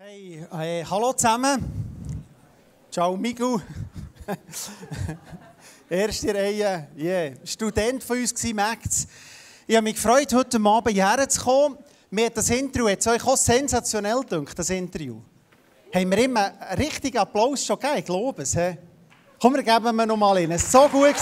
Hey, hey, hallo zusammen. Ciao, Migu. Erste Reihe, yeah. Student von uns war Max. Ich habe mich gefreut, heute Abend hierher zu kommen. Mir hat das Interview hat euch auch sensationell gedacht, das Interview. Haben wir immer einen richtigen Applaus schon gegeben? Ich glaube es. Komm, wir geben wir noch mal rein. Es war so gut.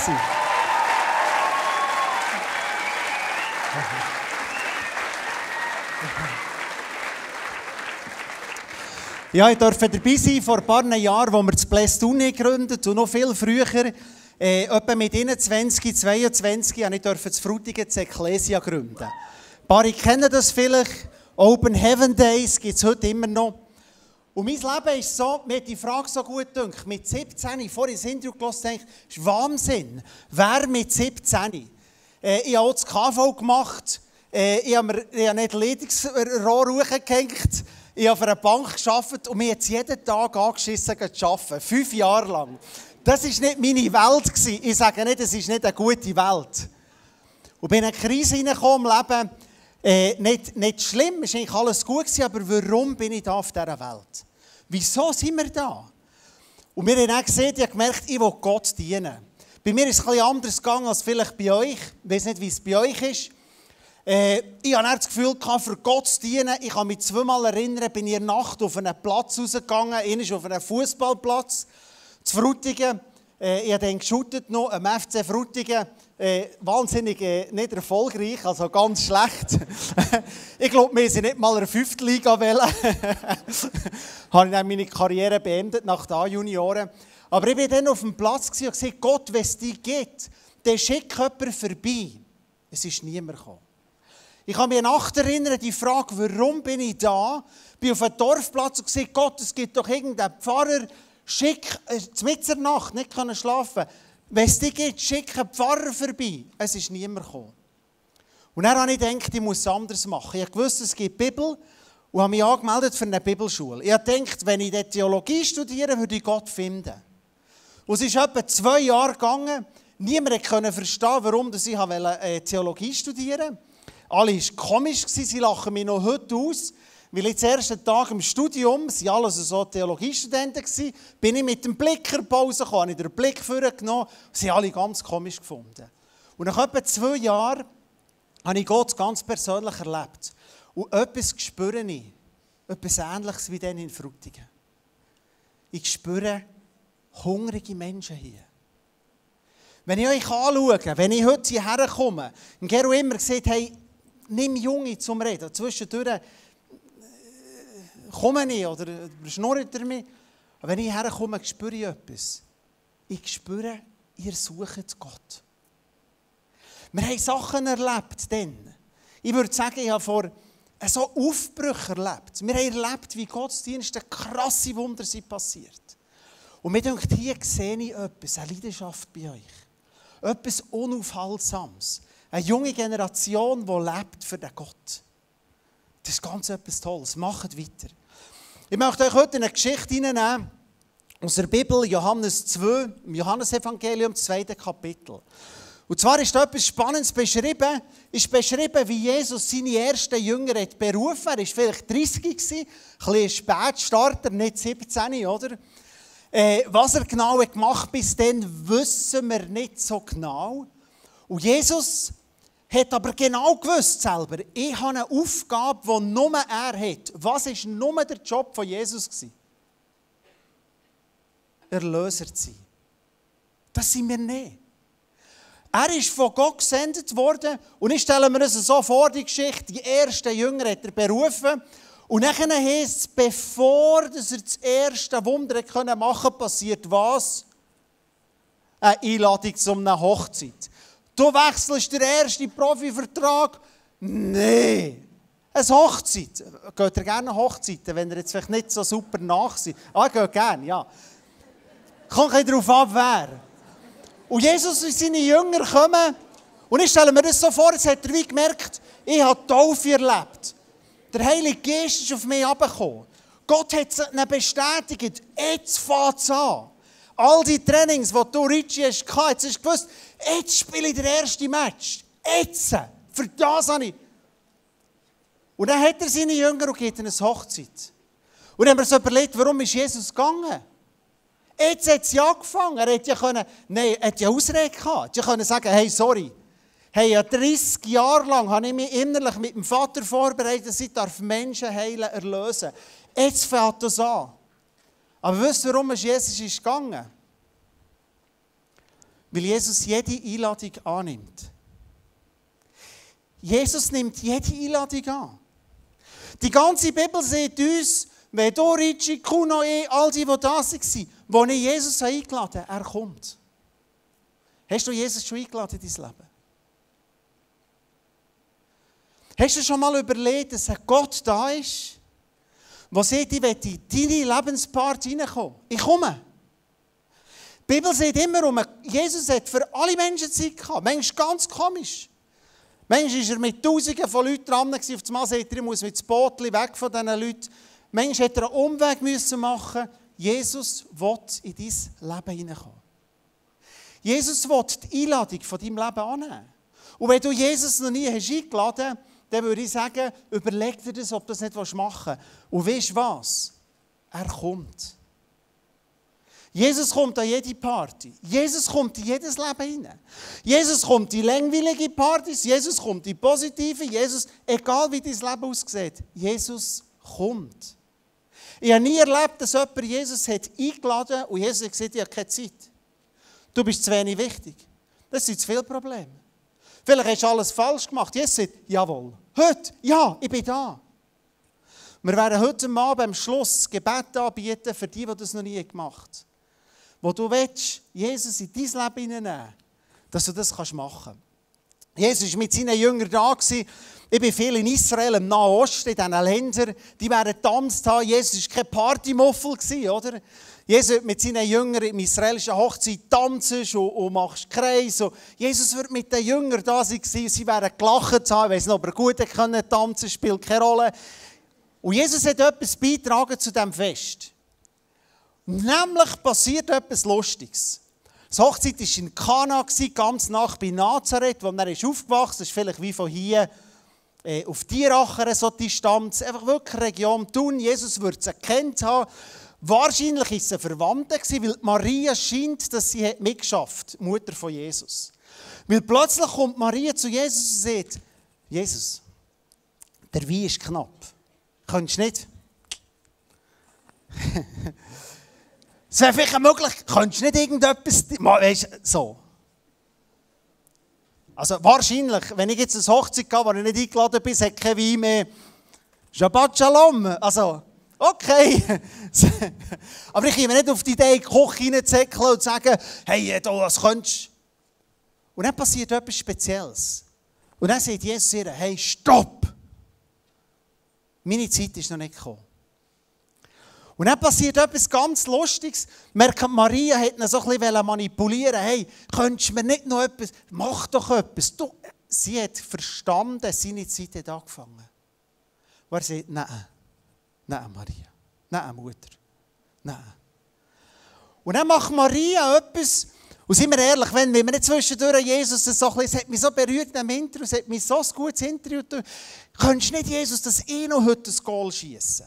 Ja, ich durfte dabei sein vor ein paar Jahren, wo wir das Plästune gegründet und noch viel früher, äh, etwa mit 21, 22, habe ich das Frutigen das Ecclesia gründen. Ein paar kennen das vielleicht. Open Heaven Days gibt es heute immer noch. Und mein Leben ist so, mir die Frage so gut gedacht, mit 17, vor ich das Interview gelassen habe, ist Wahnsinn. Wer mit 17? Äh, ich habe auch das KV gemacht, äh, ich habe mir ich habe nicht Ledungsrohr hochgehängt, ich habe für eine Bank gearbeitet und mir jetzt jeden Tag angeschissen zu arbeiten. Fünf Jahre lang. Das war nicht meine Welt. Ich sage nicht, es ist nicht eine gute Welt. Und bin in eine Krise hineingekommen im Leben. Äh, nicht, nicht schlimm, es war eigentlich alles gut, gewesen, aber warum bin ich da auf dieser Welt? Wieso sind wir da? Und wir haben auch gesehen, ich habe gemerkt, ich will Gott dienen. Bei mir ist es etwas anders gegangen als vielleicht bei euch. Ich weiß nicht, wie es bei euch ist. Äh, ich hatte das Gefühl, für Gott zu dienen. Ich kann mich zweimal erinnern, bin ich in der Nacht auf einen Platz rausgegangen. Einer auf einen Fußballplatz zu Frutigen. Äh, ich habe dann geshootet noch am FC Frutigen. Äh, wahnsinnig äh, nicht erfolgreich, also ganz schlecht. ich glaube, wir sind nicht mal in der fünften Liga wollen. habe ich dann meine Karriere beendet nach den Junioren. Aber ich war dann auf dem Platz und gesagt, Gott, wenn es dich gibt, dann schick jemand vorbei. Es ist niemand gekommen. Ich kann mich Nacht erinnern, die Frage, warum bin ich da? Ich bin auf einem Dorfplatz und gesagt, Gott, es gibt doch irgendeinen Pfarrer, schick, äh, Nacht, nicht können schlafen. Wenn es dich gibt, schick einen Pfarrer vorbei. Es ist niemand gekommen. Und dann habe ich gedacht, ich muss es anders machen. Ich wusste, es gibt Bibel und habe mich angemeldet für eine Bibelschule. Ich habe gedacht, wenn ich die Theologie studiere, würde ich Gott finden. Und es ist etwa zwei Jahre gegangen. Niemand konnte verstehen, warum ich äh, Theologie studieren wollte. Alle waren komisch, sie lachen mich noch heute aus. Weil ich den ersten Tag im Studium, es waren alles so Theologiestudenten, bin ich mit dem Blicker Pause gekommen, habe ich den Blick vorgenommen, sie alle ganz komisch gefunden. Und nach etwa zwei Jahren habe ich Gott ganz persönlich erlebt. Und etwas spüre ich, etwas Ähnliches wie den in Frutigen. Ich spüre hungrige Menschen hier. Wenn ich euch anschaue, wenn ich heute hierher komme, und Gero immer gesagt, hey, nimm Junge zum Reden. Zwischendurch äh, komme ich oder schnurrt er mich. Aber wenn ich herkomme, spüre ich etwas. Ich spüre, ihr sucht Gott. Wir haben Sachen erlebt dann. Ich würde sagen, ich habe vor so Aufbrüche erlebt. Wir haben erlebt, wie Gottesdienste krasse Wunder sind passiert. Und mir denkt, hier sehe ich etwas, eine Leidenschaft bei euch. Etwas Unaufhaltsames. Eine junge Generation, die lebt für den Gott. Das ist ganz etwas Tolles. Macht weiter. Ich möchte euch heute eine Geschichte hineinnehmen aus der Bibel, Johannes 2, im Johannesevangelium, zweite Kapitel. Und zwar ist da etwas Spannendes beschrieben. Ist beschrieben, wie Jesus seine ersten Jünger hat berufen. Er war vielleicht 30 gewesen, ein bisschen Spätstarter, nicht 17, oder? Äh, was er genau hat gemacht bis dann, wissen wir nicht so genau. Und Jesus hat aber genau gewusst selber, ich habe eine Aufgabe, die nur er hat. Was war nur der Job von Jesus? Erlöser zu sein. Das sind wir nicht. Er ist von Gott gesendet worden und ich stelle mir das so vor, die Geschichte, die ersten Jünger hat er berufen und dann heisst es, bevor er das erste Wunder machen konnte, passiert was? Eine Einladung zu einer Hochzeit. Du wechselst den ersten Profivertrag? Nein. Eine Hochzeit. Geht ihr gerne Hochzeiten, wenn ihr jetzt vielleicht nicht so super nach seid? Ah, geht gerne, ja. Kommt ein darauf ab, wer. Und Jesus und seine Jünger kommen. Und ich stelle mir das so vor, jetzt hat er wie gemerkt, ich habe Taufe erlebt. Der Heilige Geist ist auf mich herabgekommen. Gott hat es bestätigt. Jetzt fängt es an. All die Trainings, die du Richie hast, jetzt hast du gewusst, jetzt spiele ich den ersten Match. Jetzt. Für das habe ich. Und dann hat er seine Jünger und geht in eine Hochzeit. Und dann haben wir uns überlegt, warum ist Jesus gegangen? Jetzt hat es ja angefangen. Er hätte ja können, nein, er hätte ja Ausrede gehabt. Er hätte sagen hey, sorry. Hey, ja 30 Jahre lang habe ich mich innerlich mit dem Vater vorbereitet, dass ich Menschen heilen, erlösen Jetzt fängt das an. Aber wisst ihr, warum Jesus ist gegangen? Weil Jesus jede Einladung annimmt. Jesus nimmt jede Einladung an. Die ganze Bibel sagt uns, wenn du, Ricci, Kuno, ich, all die, die da waren, wo ich Jesus eingeladen habe, er kommt. Hast du Jesus schon eingeladen in dein Leben? Hast du schon mal überlegt, dass ein Gott da ist, der sagt, ich will in deine Lebenspart hineinkommen? Ich komme. Die Bibel sagt immer, um, Jesus hat für alle Menschen Zeit gehabt. Manchmal ganz komisch. Manchmal war er mit Tausenden von Leuten dran. Auf einmal sagt er, ich muss mit dem Boot weg von diesen Leuten. Manchmal hätte er einen Umweg müssen machen Jesus will in dein Leben hineinkommen. Jesus will die Einladung von deinem Leben annehmen. Und wenn du Jesus noch nie hast eingeladen hast, dann würde ich sagen, überleg dir das, ob du das nicht machen willst. Und weißt du was? Er kommt. Jesus kommt an jede Party. Jesus kommt in jedes Leben hinein. Jesus kommt in langweilige Partys. Jesus kommt in positive. Jesus, egal wie dein Leben aussieht, Jesus kommt. Ich habe nie erlebt, dass jemand Jesus hat eingeladen und Jesus hat gesagt, ich habe keine Zeit. Du bist zu wenig wichtig. Das sind zu viele Probleme. Vielleicht hast du alles falsch gemacht. Jesus sagt, jawohl. Heute, ja, ich bin da. Wir werden heute Abend am Schluss Gebet anbieten für die, die das noch nie gemacht haben. Wo du willst, Jesus in dein Leben hineinnehmen, dass du das machen kannst. Jesus war mit seinen Jüngern da. Ich bin viel in Israel, im Nahen Osten, in diesen Ländern, die werden getanzt haben. Jesus war kein Partymuffel, oder? Jesus mit seinen Jüngern im israelischen Hochzeit tanzen und, und machst Kreis. Jesus wird mit den Jüngern da sein, sie werden gelacht haben. Ich weiß nicht, ob er gut können tanzen spielt keine Rolle. Und Jesus hat etwas beitragen zu diesem Fest. Nämlich passiert etwas Lustiges. Die Hochzeit war in Kana, ganz nach bei Nazareth, wo er ist aufgewachsen ist. vielleicht wie von hier äh, auf Tieracher so Distanz. Einfach wirklich Region Thun. Jesus würde es erkannt haben. Wahrscheinlich war es eine Verwandte, weil Maria scheint, dass sie mitgeschafft hat, Mutter von Jesus. Weil plötzlich kommt Maria zu Jesus und sagt, Jesus, der Wein ist knapp. Könntest du nicht? Es wäre vielleicht möglich, könntest du nicht irgendetwas, weißt, so. Also wahrscheinlich, wenn ich jetzt eine Hochzeit gehe, wo ich nicht eingeladen bin, hat kein Wein mehr. Shabbat Shalom. Also, okay. Aber ich komme nicht auf die Idee, Koch reinzusäckeln und zu sagen, hey, du, was könntest Und dann passiert etwas Spezielles. Und dann sagt Jesus ihr, hey, stopp! Meine Zeit ist noch nicht gekommen. Und dann passiert etwas ganz Lustiges. Merkt, Maria hat ihn so ein bisschen manipulieren Hey, könntest du mir nicht noch etwas, mach doch etwas. Du, sie hat verstanden, seine Zeit hat angefangen. Und er sagt, nein, nein, Maria, nein, Mutter, nein. Und dann macht Maria etwas, und sind wir ehrlich, wenn, wir nicht zwischendurch Jesus das so ein bisschen, es hat mich so berührt in Interview, es hat mich so ein gutes Interview könntest du nicht Jesus das eh noch heute das Goal schießen?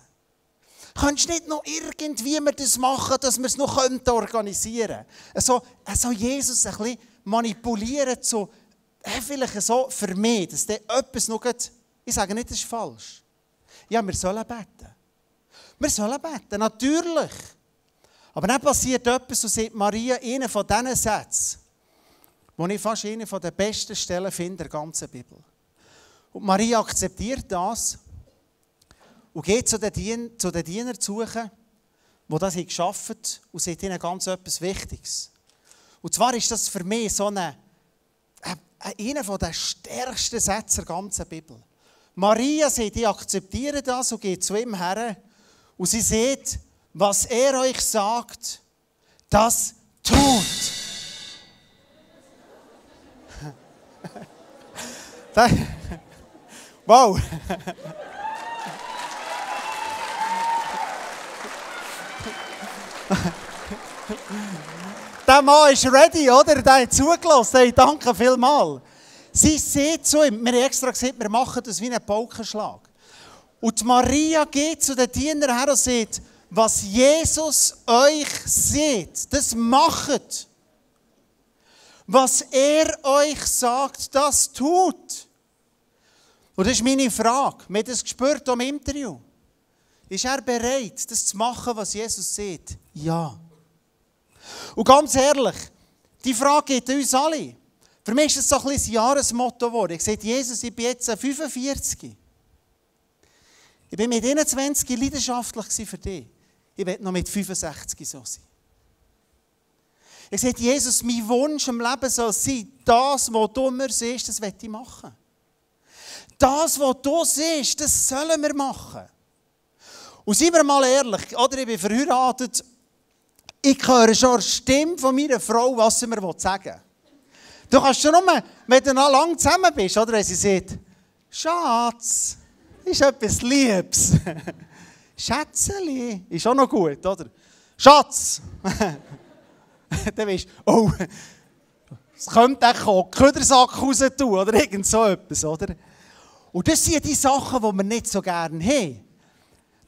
Könntest du nicht noch irgendwie wir das machen, dass wir es noch organisieren können? Also, also Jesus ein bisschen manipulieren äh, vielleicht so für mich, dass der etwas noch geht, ich sage nicht, das ist falsch. Ja, wir sollen beten. Wir sollen beten, natürlich. Aber dann passiert etwas, so sagt Maria, einen von diesen Sätzen, wo ich fast eine der besten Stellen finde in der ganzen Bibel. Und Maria akzeptiert das und geht zu den, Dien zu den Dienern zu suchen, die das geschaffen haben und sagt ihnen ganz etwas Wichtiges. Und zwar ist das für mich so eine, einer der stärksten Sätze der ganzen Bibel. Maria sagt, ich akzeptiere das und geht zu ihm her und sie sieht, was er euch sagt, das tut. wow. Der Mann ist ready, oder? Der hat zugelassen. Hey, danke vielmals. Sie sieht zu ihm, wir haben extra gesagt, wir machen das wie einen Paukenschlag. Und Maria geht zu den Dienern her und sagt, was Jesus euch sieht, das macht. Was er euch sagt, das tut. Und das ist meine Frage. Wir haben das gespürt im Interview. Ist er bereit, das zu machen, was Jesus sieht? Ja. Und ganz ehrlich, die Frage geht uns alle. Für mich ist das so ein ein Jahresmotto geworden. Ich sage, Jesus, ich bin jetzt 45. Ich bin mit 21 leidenschaftlich für dich. Ich werde noch mit 65 so sein. Ich sage, Jesus, mein Wunsch im Leben soll sein, das, was du mir siehst, das werde ich machen. Das, was du siehst, das sollen wir machen. Und seien wir mal ehrlich, oder ich bin verheiratet, ich höre schon die Stimme von meiner Frau, was sie mir sagen will. Du kannst schon nur, wenn du noch lange zusammen bist, oder wenn sie sagt, Schatz, ist etwas Liebes. Schätzeli, ist auch noch gut, oder? Schatz! Dann weißt du, oh, es könnte auch einen Ködersack raus tun, oder irgend so etwas, oder? Und das sind die Sachen, die wir nicht so gerne haben.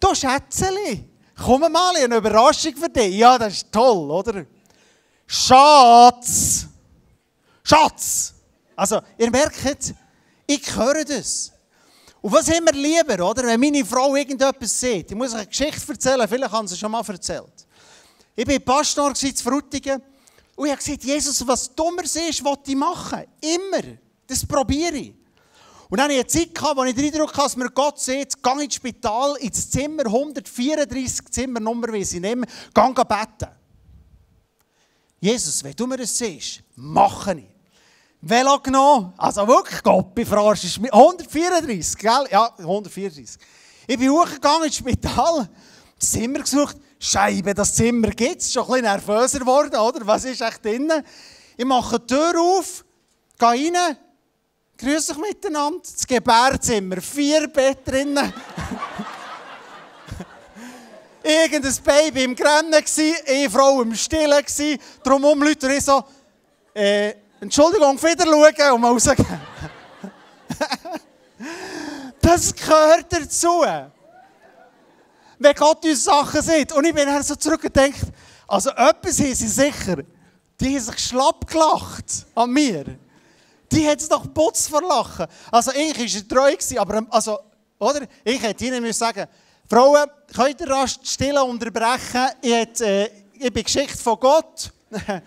Du Schätzeli, komm mal, eine Überraschung für dich. Ja, das ist toll, oder? Schatz! Schatz! Also, ihr merkt, ich höre das. Und was haben wir lieber, oder? Wenn meine Frau irgendetwas sieht. Ich muss euch eine Geschichte erzählen, vielleicht haben sie schon mal erzählt. Ich war Pastor in Frutigen und ich habe gesagt, Jesus, was du mir siehst, was ich machen. Immer. Das probiere ich. Und dann hatte ich eine Zeit, gehabt, wo ich den Eindruck hatte, dass mir Gott sieht, geh ins Spital, ins Zimmer, 134 Zimmernummer, wie sie nehmen, geh beten. Jesus, wenn du mir das siehst, mache ich. Velo genommen, also wirklich, Gott, verarscht mich. 134, gell? Ja, 134. Ich bin hochgegangen ins Spital, das Zimmer gesucht, Scheibe, das Zimmer gibt es, schon ein bisschen nervöser geworden, oder? Was ist echt drinnen? Ich mache die Tür auf, gehe rein, grüße euch miteinander, das Gebärzimmer, vier Bett drinnen. Irgendein Baby im Grennen, eine Frau im Stillen, drumherum Leute ich so, äh, Entschuldigung, wieder schauen und mal rausgehen. das gehört dazu. Wenn Gott uns Sachen sieht. Und ich bin dann so zurückgedacht, also etwas haben sie sicher, die haben sich schlapp gelacht an mir. Die hat es doch putz verlachen. Also ich war treu, aber also, oder? Ich hätte ihnen sagen, Frauen, könnt ihr rasch still unterbrechen? Ich, hätte, äh, ich bin Geschichte von Gott.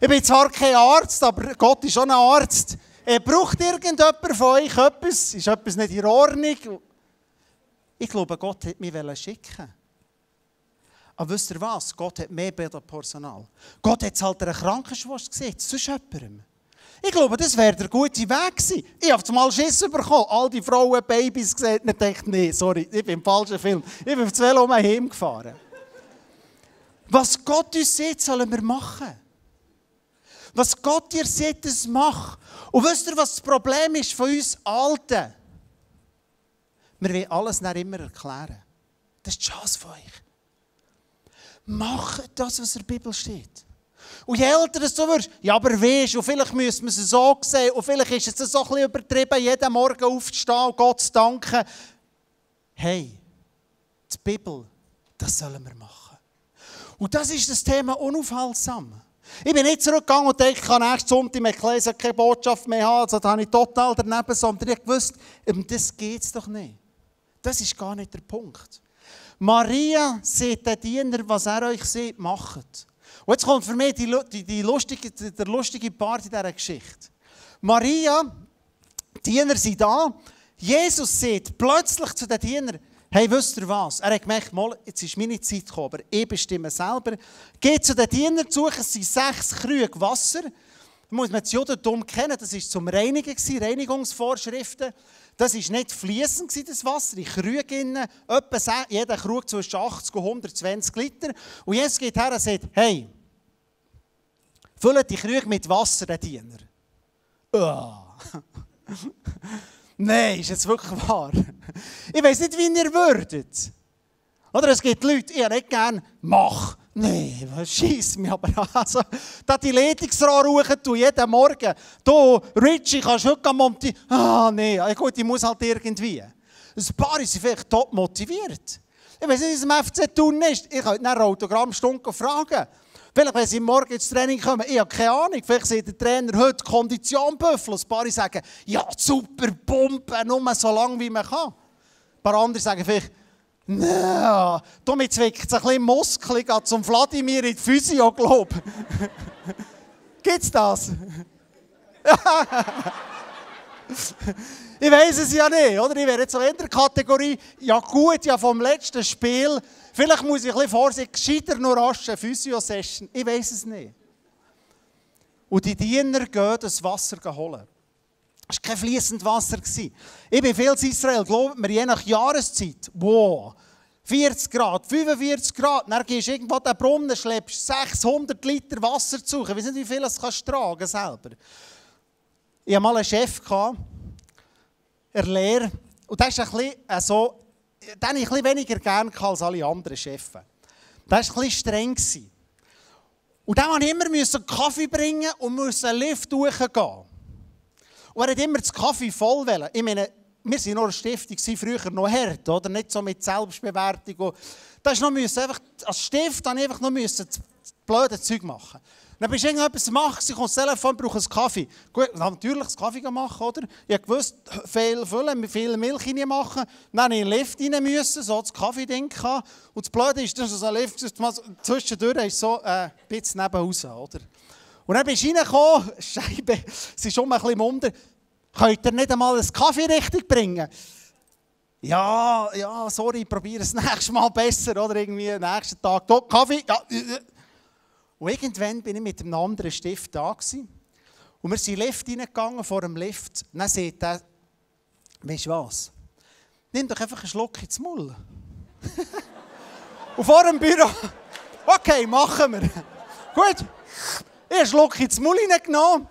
ich bin zwar kein Arzt, aber Gott ist schon ein Arzt. Er braucht irgendjemand von euch etwas? Ist etwas nicht in Ordnung? Ich glaube, Gott hat mich schicken Aber wisst ihr was? Gott hat mehr Personal. Gott hat es halt einer Krankenschwester gesehen, sonst jemandem. Ich glaube, das wäre der gute Weg gewesen. Ich habe mal Schiss bekommen. All die Frauen, Babys gesehen und dachte, nee, sorry, ich bin im falschen Film. Ich bin auf zwei Velo heimgefahren. Was Gott uns sieht, sollen wir machen. Was Gott dir sieht, das mach. Und wisst ihr, was das Problem ist von uns Alten? Wir wollen alles nicht immer erklären. Das ist die Chance von euch. Mach das, was in der Bibel steht. Und je älter du wirst, ja, aber weißt, und vielleicht müssen wir es so sehen, und vielleicht ist es so ein bisschen übertrieben, jeden Morgen aufzustehen und Gott zu danken. Hey, die Bibel, das sollen wir machen. Und das ist das Thema unaufhaltsam. Ich bin nicht zurückgegangen und dachte, ich kann nächsten Sonntag im Ekklesia keine Botschaft mehr haben. Also da habe ich total daneben, sondern ich wusste, um das geht es doch nicht. Das ist gar nicht der Punkt. Maria sieht den Diener, was er euch sieht, macht. Und jetzt kommt für mich die, die, die lustige, der lustige Part in dieser Geschichte. Maria, die Diener sind da. Jesus sieht plötzlich zu den Dienern, Hey, wisst ihr was? Er hat gemerkt, mal, jetzt ist meine Zeit gekommen, aber ich bestimme selber. Geht zu den Dienern es sind sechs Krüge Wasser. Da muss man das Judentum kennen, das war zum Reinigen, Reinigungsvorschriften. Das war nicht fließend, das Wasser, in Krügen, jeder Krug zwischen 80 und 120 Liter. Und jetzt geht her und sagt, hey, füllt die Krüge mit Wasser, der Diener. Nein, ist jetzt wirklich wahr? Ich weiß nicht, wie ihr würdet. Oder es gibt Leute, ich nicht gerne, mach. Nein, schieß mich aber an. Also, da die Leitungsrohre rufen, du jeden Morgen. Du, Richie, kannst heute montieren? Ah, nein, gut, ich muss halt irgendwie. Ein paar sind vielleicht top motiviert. Ich weiß nicht, es im FC tun ist. Ich könnte nach einer Autogrammstunde fragen. Vielleicht, wenn sie morgen ins Training kommen, ich habe keine Ahnung. Vielleicht sieht der Trainer heute Kondition Büffel. Ein paar sagen, ja, super, Pumpe, nur so lange wie man kann. Ein paar andere sagen vielleicht, na, damit zwickt es ein bisschen Muskel, gehe zum Vladimir in die Physio, glaube Gibt's das? ich weiß es ja nicht, oder? Ich wäre jetzt in der Kategorie, ja gut, ja vom letzten Spiel, vielleicht muss ich ein bisschen vorsichtig, gescheiter nur rasch eine Physio-Session, ich weiß es nicht. Und die Diener gehen das Wasser holen. Es war kein fließendes Wasser. Ich bin viel in Israel, glaubt mir, je nach Jahreszeit, wow, 40 Grad, 45 Grad, dann gehst du irgendwo den Brunnen, schleppst 600 Liter Wasser zu. Ich weiß nicht, wie viel das kannst du tragen selber. Ich hatte mal einen Chef, er Lehrer, und der ist ein bisschen äh, so, den ich ein bisschen weniger gerne als alle anderen Chefs. Der war bisschen streng. Und dann musste ich immer Kaffee bringen und musste einen Lift hochgehen. Und er hat immer das Kaffee voll wollen. Ich meine, wir waren noch eine Stiftung, früher noch hart, oder? Nicht so mit Selbstbewertung. Da ist noch müssen, einfach, als Stift dann einfach noch müssen, das blöde Zeug machen. Dann bist du irgendetwas machen, ich komme das Telefon, brauche einen Kaffee. Gut, natürlich das Kaffee machen, oder? Ich wusste, viel füllen, viel Milch rein machen. Dann in den Lift rein, müssen, so das Kaffee-Ding Und das Blöde ist, dass so ein Lift, zwischendurch ist so äh, ein bisschen nebenhaus, oder? Und dann bist du reingekommen, Scheibe, es ist schon ein bisschen munter. Könnt ihr nicht einmal einen Kaffee richtig bringen? Ja, ja, sorry, probiere es nächstes Mal besser, oder irgendwie nächsten Tag. Do, Kaffee, ja. Und irgendwann bin ich mit einem anderen Stift da gewesen. Und wir sind Lift reingegangen, vor dem Lift. dann sagt er, weißt du was? Nimm doch einfach einen Schluck ins Maul. Und vor dem Büro, okay, machen wir. Gut, ich habe Schluck ins Maul hineingenommen.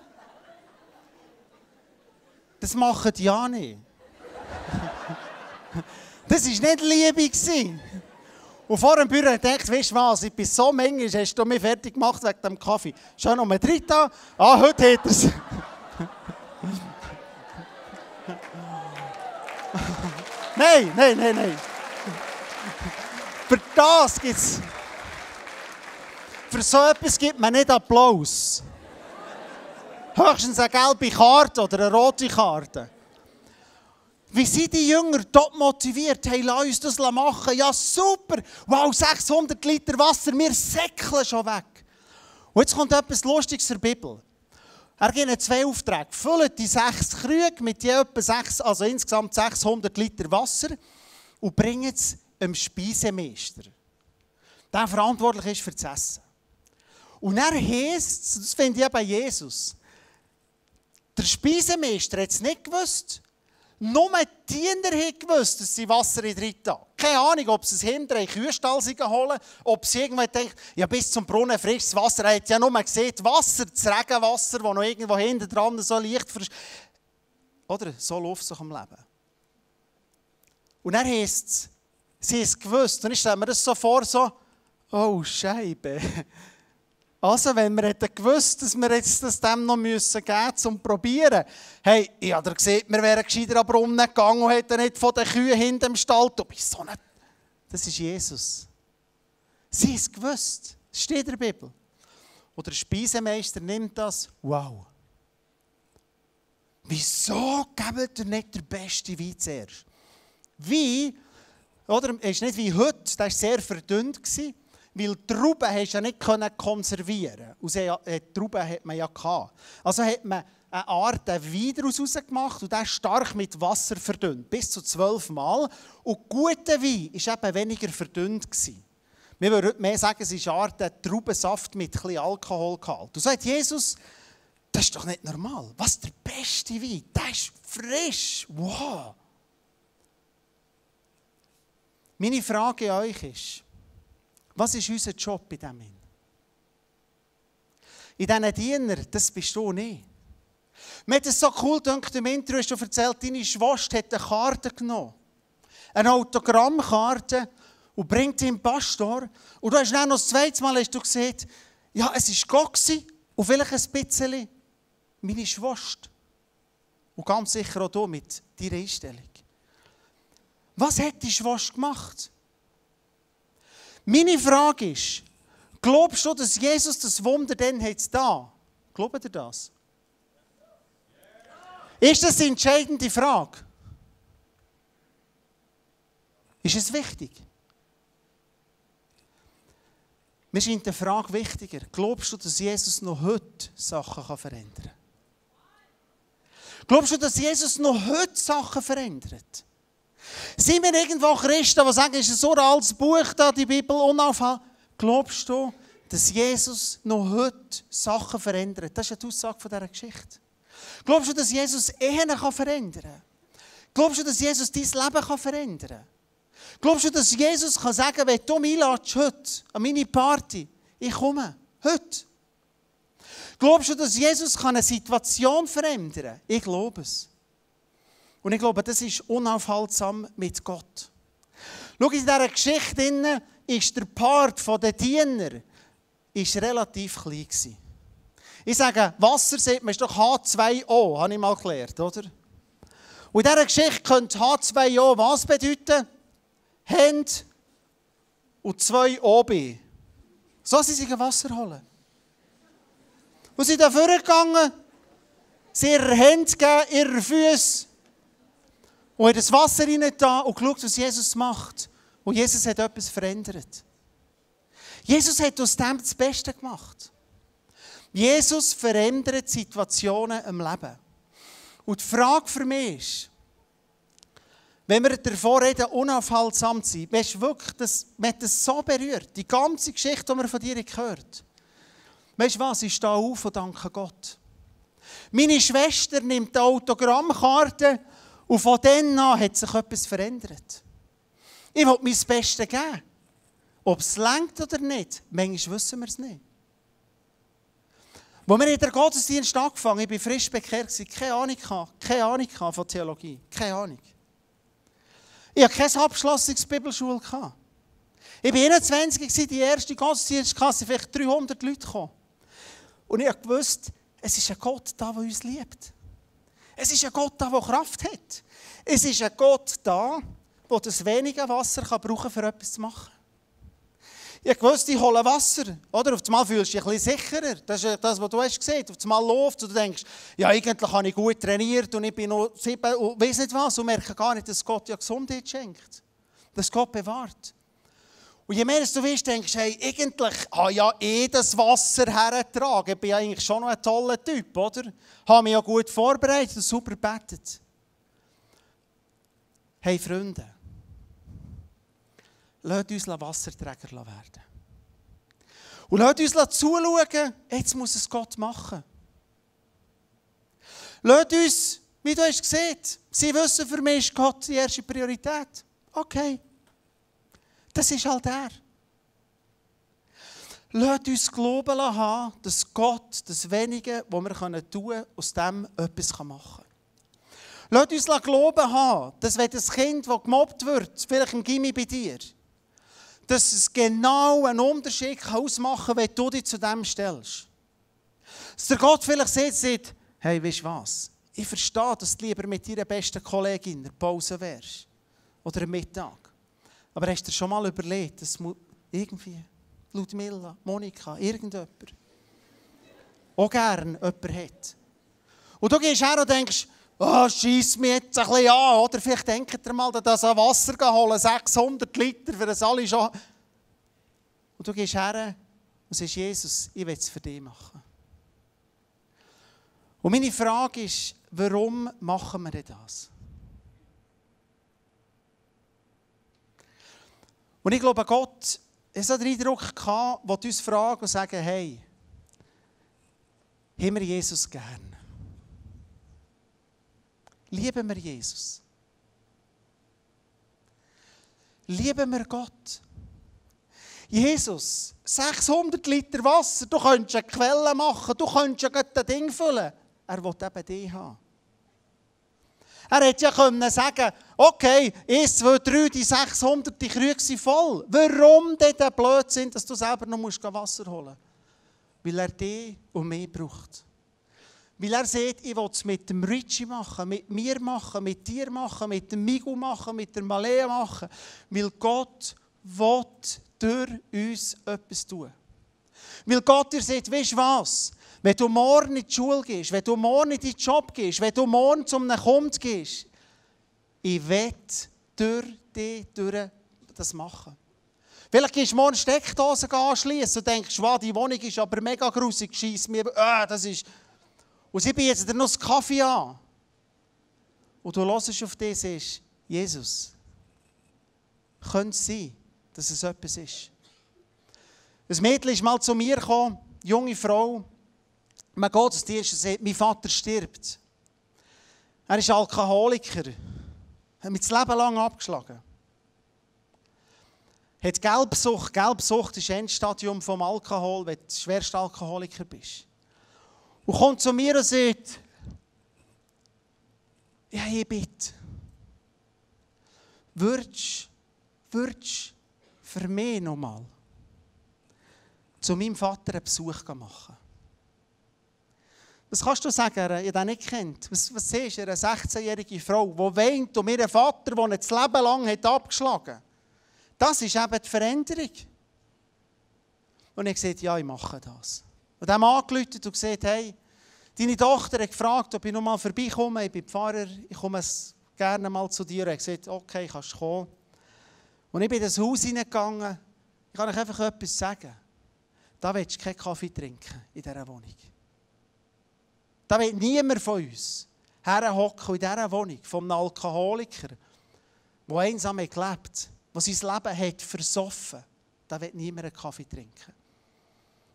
Das machen die ja nicht. Das war nicht Liebe. Und vor dem Büro ich, weißt du was, ich bin so manchmal, hast du mich fertig gemacht wegen dem Kaffee. Mal drin da. Ah, heute hat er es. nein, nein, nein, nein. Für das gibt es. Für so etwas gibt man nicht Applaus. Höchstens eine gelbe Karte oder eine rote Karte. Wie sind die Jünger dort motiviert? Hey, lass uns das machen. Ja, super. Wow, 600 Liter Wasser, wir säckeln schon weg. Und jetzt kommt etwas Lustiges zur Bibel. Er gibt zwei Aufträge. Füllt die sechs Krüge mit je etwa sechs, also insgesamt 600 Liter Wasser und bringt es dem Speisemeister, der verantwortlich ist für das Essen. Und er heißt, das finde ich eben Jesus, der Speisemeister hat es nicht gewusst. Nur die Diener haben gewusst, dass sie Wasser in drin haben. Keine Ahnung, ob sie es hinter einen Kühlstall holen, ob sie irgendwann denken, ja bis zum Brunnen frisches Wasser. Er hat ja nur gesehen, Wasser, das Regenwasser, das noch irgendwo hinten dran so leicht frisch. Oder so läuft es am Leben. Und dann heisst es, sie haben es gewusst. Und ich stelle mir das so vor, so, oh Scheibe. Also, wenn wir hätten gewusst, dass wir jetzt das dem noch geben müssen, um zu probieren. Hey, ich habe gesehen, wir wären gescheiter am Brunnen gegangen und hätten nicht von den Kühen hinter dem Stall. Du bist so nicht. Das ist Jesus. Sie es gewusst. Das steht in der Bibel. Oder der Speisemeister nimmt das. Wow. Wieso gebt ihr nicht den besten Wein zuerst? Wie, oder, ist nicht wie heute, das war sehr verdünnt. Gewesen. Weil Trauben hast du ja nicht konservieren Und äh, Trauben hat man ja gehabt. Also hat man eine Art Wein daraus gemacht und der stark mit Wasser verdünnt. Bis zu zwölf Mal. Und guter Wein war eben weniger verdünnt. Gewesen. Wir würden mehr sagen, es ist eine Art Traubensaft mit etwas Alkohol gehalten. Und so hat Jesus, das ist doch nicht normal. Was der beste Wein? Der ist frisch. Wow. Meine Frage an euch ist, was ist unser Job in dem In diesen Dienern, das bist du nicht. Mir hat es so cool gedacht, im Intro hast du erzählt, deine Schwester hat eine Karte genommen. Eine Autogrammkarte und bringt sie im Pastor. Und du hast dann noch das zweite Mal hast du gesehen, ja, es war Gott und vielleicht ein bisschen meine Schwester. Und ganz sicher auch du mit deiner Einstellung. Was hättest du was gemacht? Meine Frage ist, glaubst du, dass Jesus das Wunder dann hat da? Glaubt ihr das? Ist das die entscheidende Frage? Ist es wichtig? Mir scheint die Frage wichtiger. Glaubst du, dass Jesus noch heute Sachen verändern kann? Glaubst du, dass Jesus noch heute Sachen verändert? Sind wir irgendwo Christen, die sagen, ist es so ein altes Buch da, die Bibel, unaufhaltsam? Glaubst du, dass Jesus noch heute Sachen verändert? Das ist die Aussage von dieser Geschichte. Glaubst du, dass Jesus Ehen verändern kann? Glaubst du, dass Jesus dein Leben verändern kann? Glaubst du, dass Jesus kann sagen kann, wenn du mich heute an meine Party, ich komme, heute? Glaubst du, dass Jesus kann eine Situation verändern kann? Ich glaube es. Und ich glaube, das ist unaufhaltsam mit Gott. Schau, in dieser Geschichte ist der Part der Diener ist relativ klein gewesen. Ich sage, Wasser sieht man, ist doch H2O, habe ich mal gelernt, oder? Und in dieser Geschichte könnte H2O was bedeuten? Hände und zwei OB. So sind sie Wasser holen. Und sie sind da vorgegangen, sie ihre Hände gegeben, ihre Füße und hat das Wasser da und geschaut, was Jesus macht. Und Jesus hat etwas verändert. Jesus hat aus dem das Beste gemacht. Jesus verändert Situationen im Leben. Und die Frage für mich ist, wenn wir davor reden, unaufhaltsam zu sein, weißt du wirklich, das, mich das so berührt, die ganze Geschichte, die wir von dir gehört Weißt du was, ich stehe auf und danke Gott. Meine Schwester nimmt die Autogrammkarte und von dann an hat sich etwas verändert. Ich will mein Bestes geben. Ob es längt oder nicht, manchmal wissen wir es nicht. Als wir in der Gottesdienst angefangen ich war frisch bekehrt, keine Ahnung, keine Ahnung von Theologie, keine Ahnung. Ich hatte keine abgeschlossene Bibelschule. Ich war 21, die erste Gottesdienstkasse, vielleicht 300 Leute gekommen. Und ich wusste, es ist ein Gott da, der uns liebt. Es ist ein Gott da, der Kraft hat. Es ist ein Gott da, der das wenige Wasser kann brauchen kann, für etwas zu machen. Ich wusste, ich hole Wasser. Oder? Auf einmal fühlst du dich ein bisschen sicherer. Das ist das, was du hast gesehen. Auf einmal läuft und du denkst, ja, eigentlich habe ich gut trainiert und ich bin noch sieben und weiß nicht was. Und merke gar nicht, dass Gott ja Gesundheit schenkt. Dass Gott bewahrt. Und je mehr du weißt, denkst du, hey, eigentlich habe ich ja eh das Wasser hergetragen. Ich bin ja eigentlich schon noch ein toller Typ, oder? Habe mich ja gut vorbereitet und super gebetet. Hey, Freunde. Lasst uns Wasserträger werden. Und lasst uns zuschauen, jetzt muss es Gott machen. Lasst uns, wie du hast gesehen, sie wissen, für mich ist Gott die erste Priorität. Okay. Das ist halt er. Lasst uns glauben haben, dass Gott das Wenige, was wir tun können, aus dem etwas machen kann. Lasst uns glauben haben, dass wenn das Kind, das gemobbt wird, vielleicht im Gimmi bei dir, dass es genau einen Unterschied ausmachen kann, wenn du dich zu dem stellst. Dass der Gott vielleicht sieht, sagt, hey, weißt du was? Ich verstehe, dass du lieber mit deiner besten Kollegin in der Pause wärst. Oder am Mittag. Aber hast du dir schon mal überlegt, dass irgendwie Ludmilla, Monika, irgendjemand auch gerne jemanden hat? Und du gehst her und denkst, oh, schieß mich jetzt ein bisschen an. Oder vielleicht denkt ihr mal, dass ein Wasser holen 600 Liter, für das alle schon. Und du gehst her und sagst, Jesus, ich will es für dich machen. Und meine Frage ist, warum machen wir das? Und ich glaube, Gott hat den Eindruck gehabt, der uns fragen und sagen, hey, haben wir Jesus gern? Lieben wir Jesus? Lieben wir Gott? Jesus, 600 Liter Wasser, du könntest eine Quelle machen, du könntest ein Ding füllen. Er will eben dich haben. Er hätte ja können sagen okay, 1, 2, 3, die 600, die Krüge sind voll. Warum denn der Blödsinn, dass du selber noch Wasser holen musst? Weil er dich und mich braucht. Weil er sagt, ich will es mit dem Richie machen, mit mir machen, mit dir machen, mit dem Migu machen, mit der Malea machen. Weil Gott will durch uns etwas tun. Weil Gott dir sagt, weißt du was? Wenn du morgen in die Schule gehst, wenn du morgen in deinen Job gehst, wenn du morgen zu einem Kunden gehst, ich will durch dich durch das machen. Vielleicht gehst du morgen Steckdosen anschließen und denkst, wow, die Wohnung ist aber mega grusig, scheiss mir, äh, das ist... Und sie bieten dir noch einen Kaffee an. Und du hörst auf dich sagst, Jesus, könnte es sein, dass es etwas ist. Ein Mädchen ist mal zu mir gekommen, junge Frau. Zu dir und sagt, mein Vater stirbt. Er ist Alkoholiker. Hat mich das Leben lang abgeschlagen. Hat Gelbsucht. Gelbsucht ist Endstadium vom Alkohol, wenn du schwerster Alkoholiker bist. Und kommt zu mir und sagt, ja, ich bitte, würdest du für mich nochmal zu meinem Vater einen Besuch machen? Was kannst du sagen, er den nicht kennt? Was, was siehst du, eine 16-jährige Frau, die weint um ihren Vater, der das Leben lang hat abgeschlagen hat? Das ist eben die Veränderung. Und ich gesagt, ja, ich mache das. Und er hat angerufen und gesagt, hey, deine Tochter hat gefragt, ob ich noch mal vorbeikomme. Ich bin Pfarrer, ich komme gerne mal zu dir. Er hat gesagt, okay, kannst du kommen. Und ich bin in das Haus hineingegangen. Ich kann euch einfach etwas sagen. Da willst du keinen Kaffee trinken in dieser Wohnung. Da will niemand von uns herhocken in dieser Wohnung, vom Alkoholiker, der einsam gelebt hat, der sein Leben hat versoffen. Da will niemand einen Kaffee trinken.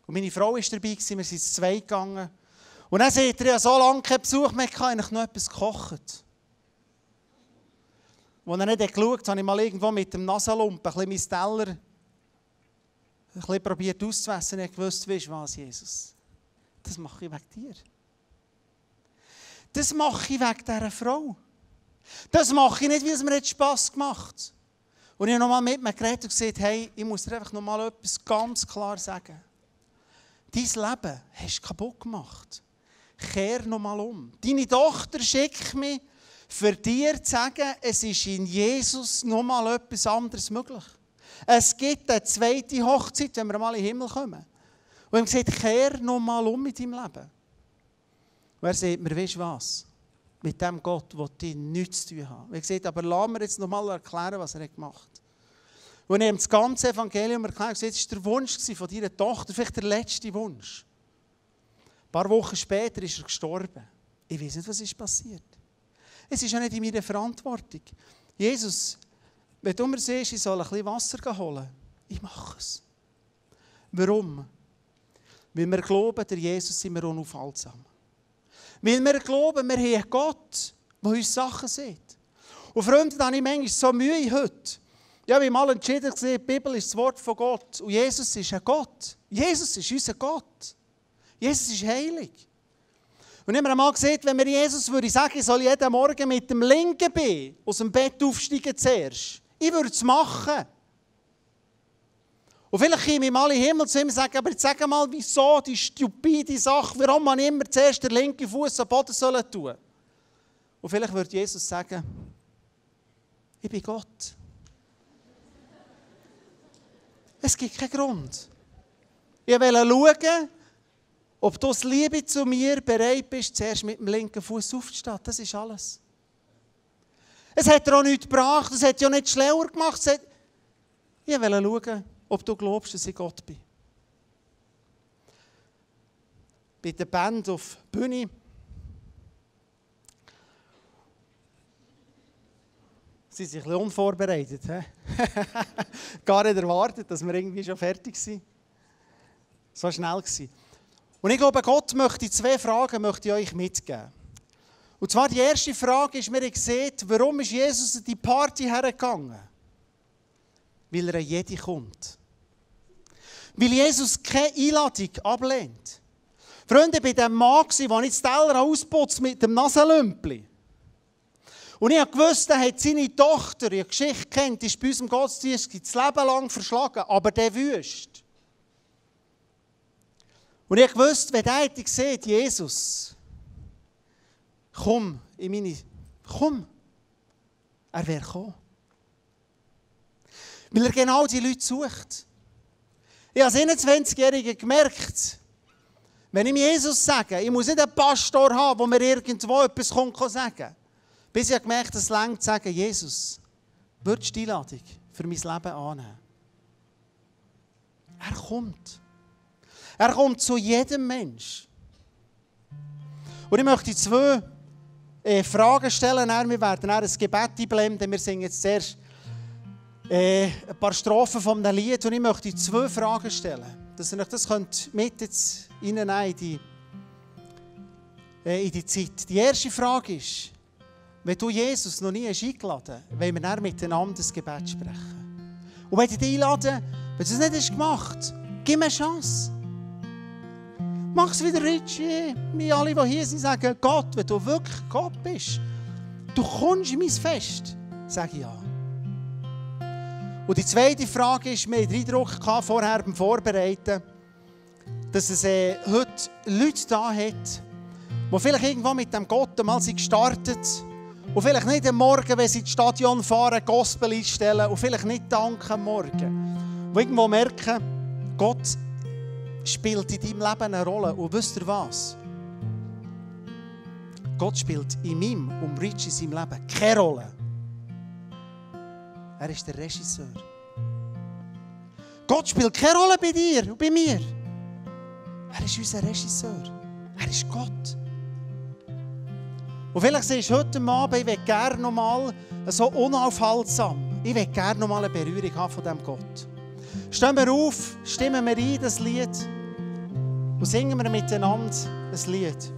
Und meine Frau war dabei, wir sind ins zwei gegangen. Und dann sagt er, ja so lange keinen Besuch mehr, habe ich noch etwas gekocht. Als er nicht geschaut hat, habe ich mal irgendwo mit dem Nasenlumpen ein bisschen meinen Teller ein bisschen probiert auszuwässern. Ich wusste, weißt du was, Jesus? Das mache ich wegen dir. Das mache ich wegen dieser Frau. Das mache ich nicht, weil es mir jetzt Spass gemacht hat. Und ich habe nochmal mit mir geredet und gesagt, hey, ich muss dir einfach nochmal etwas ganz klar sagen. Dein Leben hast du kaputt gemacht. Kehr nochmal um. Deine Tochter schickt mich, für dir zu sagen, es ist in Jesus nochmal etwas anderes möglich. Es gibt eine zweite Hochzeit, wenn wir mal in den Himmel kommen. Und er gesagt, kehr nochmal um mit deinem Leben. Und er sagt mir, weißt du was? Mit dem Gott will ich nichts zu tun haben. Er sagt, aber lass mir jetzt nochmal erklären, was er gemacht hat. Und er hat das ganze Evangelium erklärt, das war der Wunsch von deiner Tochter, vielleicht der letzte Wunsch. Ein paar Wochen später ist er gestorben. Ich weiß nicht, was ist passiert. Es ist ja nicht in meiner Verantwortung. Jesus, wenn du mir siehst, ich soll ein bisschen Wasser holen, ich mache es. Warum? Weil wir glauben, der Jesus sind wir unaufhaltsam. Weil wir glauben, wir haben einen Gott, der uns Sachen sieht. Und Freunde, da habe ich manchmal so Mühe heute. Ich habe mal entschieden, die Bibel ist das Wort von Gott. Und Jesus ist ein Gott. Jesus ist unser Gott. Jesus ist heilig. Und ich habe einmal gesagt, wenn mir Jesus würde sagen, ich soll jeden Morgen mit dem linken Bein aus dem Bett aufsteigen zuerst. Ich würde es machen. Und vielleicht komme ich mal in den Himmel zu ihm und sage, aber jetzt sag mal, wieso die stupide Sache, warum man immer zuerst den linken Fuß am Boden soll tun Und vielleicht würde Jesus sagen, ich bin Gott. Es gibt keinen Grund. Ich will schauen, ob du aus Liebe zu mir bereit bist, zuerst mit dem linken Fuß aufzustehen. Das ist alles. Es hat dir auch nichts gebracht, es hat auch nicht schlauer gemacht. Ich will schauen, ob du glaubst, dass ich Gott bin. Bei der Band auf der Bühne. Sie sind ein bisschen unvorbereitet. Gar nicht erwartet, dass wir irgendwie schon fertig sind. So schnell war. Und ich glaube, Gott möchte zwei Fragen möchte ich euch mitgeben. Und zwar die erste Frage ist mir gesehen, warum ist Jesus in die Party hergegangen? Weil er an jede kommt. Weil Jesus keine Einladung ablehnt. Freunde, bei dem Mann, der ich das Teller ausputzt mit dem Nasenlümpli. Und ich wusste, er hat seine Tochter, die Geschichte kennt, ist bei unserem Gottesdienst das Leben lang verschlagen, aber der wüsst. Und ich wusste, wenn der hätte gesehen, Jesus, komm in meine, komm. Er wäre gekommen. Weil er genau die Leute sucht. Ich habe als 21-Jähriger gemerkt, wenn ich Jesus sage, ich muss nicht einen Pastor haben, der mir irgendwo etwas kommt, sagen Bis ich gemerkt habe, es längt zu sagen, Jesus, würdest du die Einladung für mein Leben annehmen? Er kommt. Er kommt zu jedem Mensch. Und ich möchte zwei äh, Fragen stellen. Wir werden ein Gebet einblenden. Wir singen jetzt zuerst äh, ein paar Strophen von einem Lied. Und ich möchte zwei Fragen stellen. Dass ihr euch das könnt mit jetzt in die, äh, in die Zeit. Die erste Frage ist, wenn du Jesus noch nie hast eingeladen hast, wollen wir dann miteinander das Gebet sprechen. Und wenn du dich einladen, wenn du es nicht hast gemacht gib mir eine Chance. Mach es wieder Richie. Wir alle, die hier sind, sagen, Gott, wenn du wirklich Gott bist, du kommst in mein Fest. Sag ja. Und die zweite Frage ist, hatten den Eindruck vorher beim Vorbereiten, dass es äh, heute Leute da hat, die vielleicht irgendwann mit dem Gott gestartet sind und vielleicht nicht am Morgen, wenn sie ins Stadion fahren, Gospel einstellen und vielleicht nicht danken am Morgen. Die irgendwo merken, Gott spielt in deinem Leben eine Rolle. Und wisst ihr was? Gott spielt in meinem und Rich in seinem Leben keine Rolle. Er ist der Regisseur. Gott spielt keine Rolle bei dir und bei mir. Er ist unser Regisseur. Er ist Gott. Und vielleicht siehst du heute Abend, ich will gerne noch mal so unaufhaltsam, ich will gerne noch mal eine Berührung haben von diesem Gott. Stehen wir auf, stimmen wir ein, das Lied und singen wir miteinander ein Lied.